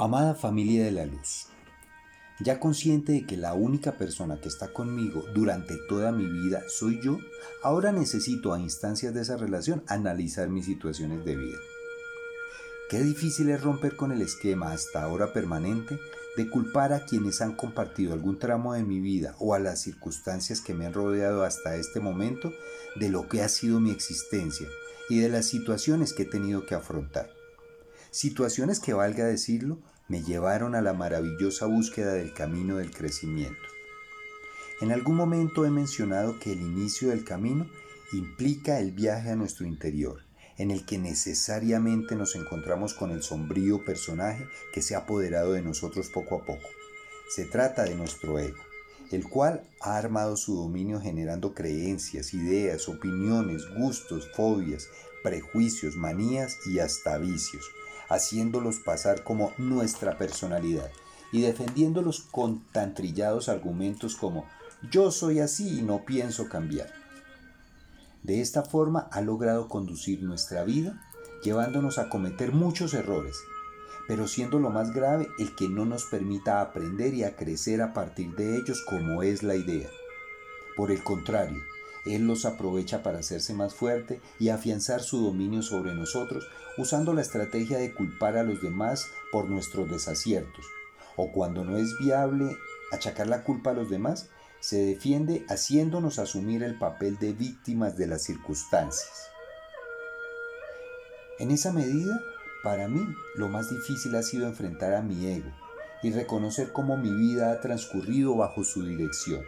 Amada familia de la luz, ya consciente de que la única persona que está conmigo durante toda mi vida soy yo, ahora necesito a instancias de esa relación analizar mis situaciones de vida. Qué difícil es romper con el esquema hasta ahora permanente de culpar a quienes han compartido algún tramo de mi vida o a las circunstancias que me han rodeado hasta este momento de lo que ha sido mi existencia y de las situaciones que he tenido que afrontar. Situaciones que, valga decirlo, me llevaron a la maravillosa búsqueda del camino del crecimiento. En algún momento he mencionado que el inicio del camino implica el viaje a nuestro interior, en el que necesariamente nos encontramos con el sombrío personaje que se ha apoderado de nosotros poco a poco. Se trata de nuestro ego, el cual ha armado su dominio generando creencias, ideas, opiniones, gustos, fobias, prejuicios, manías y hasta vicios, haciéndolos pasar como nuestra personalidad y defendiéndolos con tan trillados argumentos como yo soy así y no pienso cambiar. De esta forma ha logrado conducir nuestra vida, llevándonos a cometer muchos errores, pero siendo lo más grave el que no nos permita aprender y a crecer a partir de ellos como es la idea. Por el contrario, Él los aprovecha para hacerse más fuerte y afianzar su dominio sobre nosotros usando la estrategia de culpar a los demás por nuestros desaciertos, o cuando no es viable achacar la culpa a los demás, se defiende haciéndonos asumir el papel de víctimas de las circunstancias. En esa medida, para mí, lo más difícil ha sido enfrentar a mi ego y reconocer cómo mi vida ha transcurrido bajo su dirección.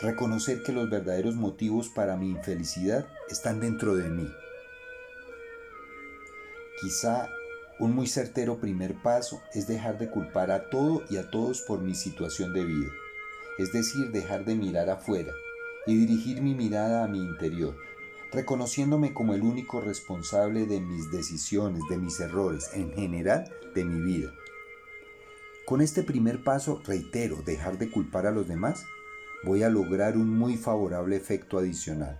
Reconocer que los verdaderos motivos para mi infelicidad están dentro de mí. Quizá un muy certero primer paso es dejar de culpar a todo y a todos por mi situación de vida es decir, dejar de mirar afuera y dirigir mi mirada a mi interior, reconociéndome como el único responsable de mis decisiones, de mis errores, en general de mi vida. Con este primer paso, reitero, dejar de culpar a los demás, voy a lograr un muy favorable efecto adicional.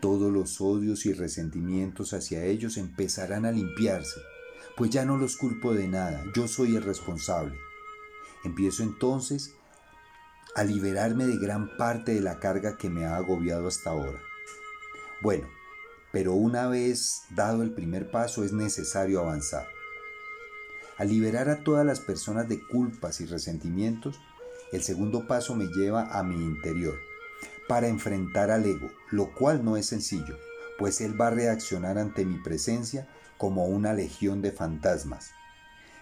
Todos los odios y resentimientos hacia ellos empezarán a limpiarse, pues ya no los culpo de nada, yo soy el responsable. Empiezo entonces a liberarme de gran parte de la carga que me ha agobiado hasta ahora. Bueno, pero una vez dado el primer paso es necesario avanzar. Al liberar a todas las personas de culpas y resentimientos, el segundo paso me lleva a mi interior, para enfrentar al ego, lo cual no es sencillo, pues él va a reaccionar ante mi presencia como una legión de fantasmas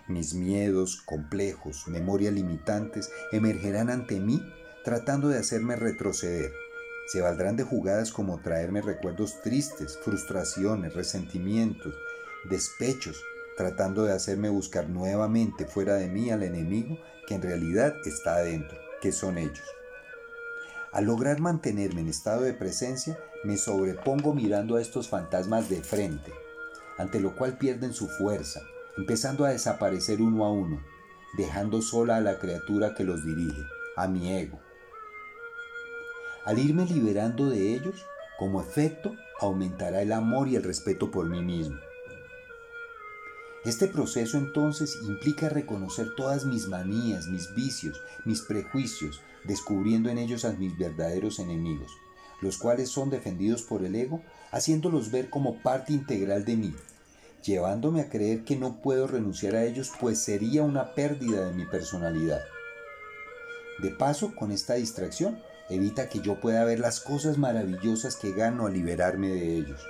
mis miedos, complejos, memorias limitantes emergerán ante mí tratando de hacerme retroceder. Se valdrán de jugadas como traerme recuerdos tristes, frustraciones, resentimientos, despechos, tratando de hacerme buscar nuevamente fuera de mí al enemigo que en realidad está adentro, que son ellos. Al lograr mantenerme en estado de presencia, me sobrepongo mirando a estos fantasmas de frente, ante lo cual pierden su fuerza, empezando a desaparecer uno a uno, dejando sola a la criatura que los dirige, a mi ego. Al irme liberando de ellos, como efecto, aumentará el amor y el respeto por mí mismo. Este proceso entonces implica reconocer todas mis manías, mis vicios, mis prejuicios, descubriendo en ellos a mis verdaderos enemigos, los cuales son defendidos por el ego, haciéndolos ver como parte integral de mí, llevándome a creer que no puedo renunciar a ellos, pues sería una pérdida de mi personalidad. De paso, con esta distracción, evita que yo pueda ver las cosas maravillosas que gano al liberarme de ellos.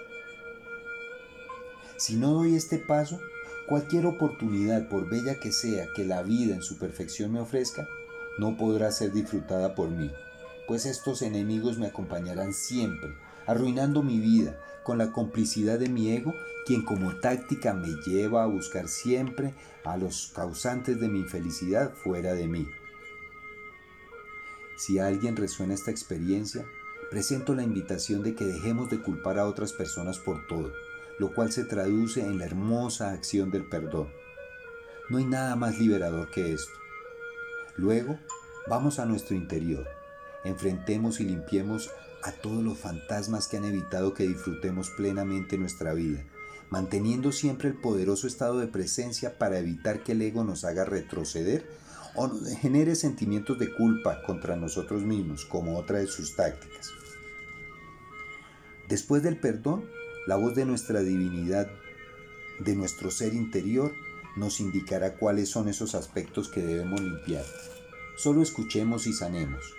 Si no doy este paso, cualquier oportunidad, por bella que sea que la vida en su perfección me ofrezca, no podrá ser disfrutada por mí, pues estos enemigos me acompañarán siempre, arruinando mi vida con la complicidad de mi ego, quien como táctica me lleva a buscar siempre a los causantes de mi infelicidad fuera de mí. Si alguien resuena esta experiencia, presento la invitación de que dejemos de culpar a otras personas por todo, lo cual se traduce en la hermosa acción del perdón. No hay nada más liberador que esto. Luego, vamos a nuestro interior, enfrentemos y limpiemos a todos los fantasmas que han evitado que disfrutemos plenamente nuestra vida, manteniendo siempre el poderoso estado de presencia para evitar que el ego nos haga retroceder o nos genere sentimientos de culpa contra nosotros mismos, como otra de sus tácticas. Después del perdón, la voz de nuestra divinidad, de nuestro ser interior, nos indicará cuáles son esos aspectos que debemos limpiar. Solo escuchemos y sanemos.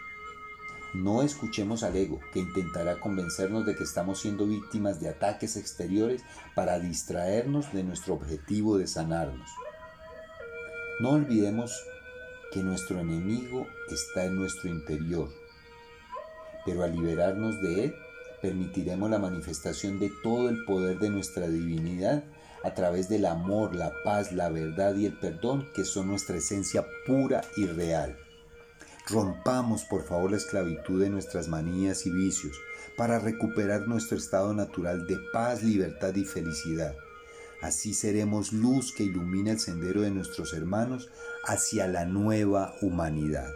No escuchemos al ego, que intentará convencernos de que estamos siendo víctimas de ataques exteriores para distraernos de nuestro objetivo de sanarnos. No olvidemos que nuestro enemigo está en nuestro interior, pero al liberarnos de él, permitiremos la manifestación de todo el poder de nuestra divinidad a través del amor, la paz, la verdad y el perdón que son nuestra esencia pura y real. Rompamos por favor la esclavitud de nuestras manías y vicios para recuperar nuestro estado natural de paz, libertad y felicidad. Así seremos luz que ilumina el sendero de nuestros hermanos hacia la nueva humanidad.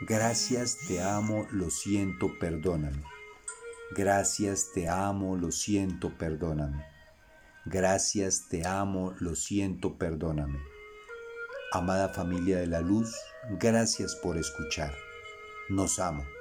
Gracias, te amo, lo siento, perdóname. Gracias, te amo, lo siento, perdóname. Gracias, te amo, lo siento, perdóname. Amada familia de la luz, gracias por escuchar. Nos amo.